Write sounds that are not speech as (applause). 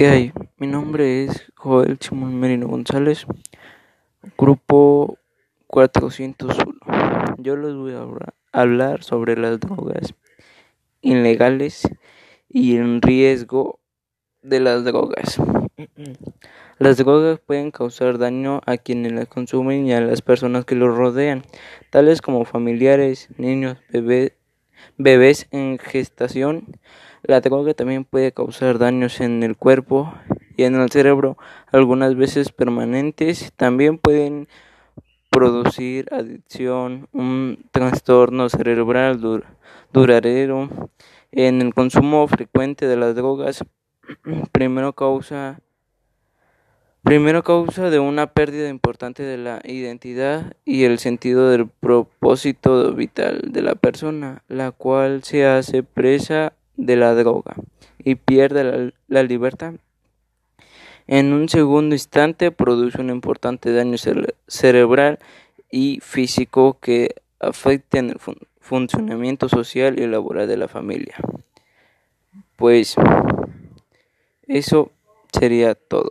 ¿Qué hay? Mi nombre es Joel Simón Merino González, grupo 401. Yo les voy a hablar sobre las drogas ilegales y el riesgo de las drogas. Las drogas pueden causar daño a quienes las consumen y a las personas que los rodean, tales como familiares, niños, bebés, bebés en gestación. La droga también puede causar daños en el cuerpo y en el cerebro, algunas veces permanentes. También pueden producir adicción, un trastorno cerebral duradero. En el consumo frecuente de las drogas, (clears throat) primero causa Primero causa de una pérdida importante de la identidad y el sentido del propósito vital de la persona, la cual se hace presa de la droga y pierde la, libertad. En un segundo instante produce un importante daño cerebral y físico que afecta en el funcionamiento social y laboral de la familia. Pues eso sería todo.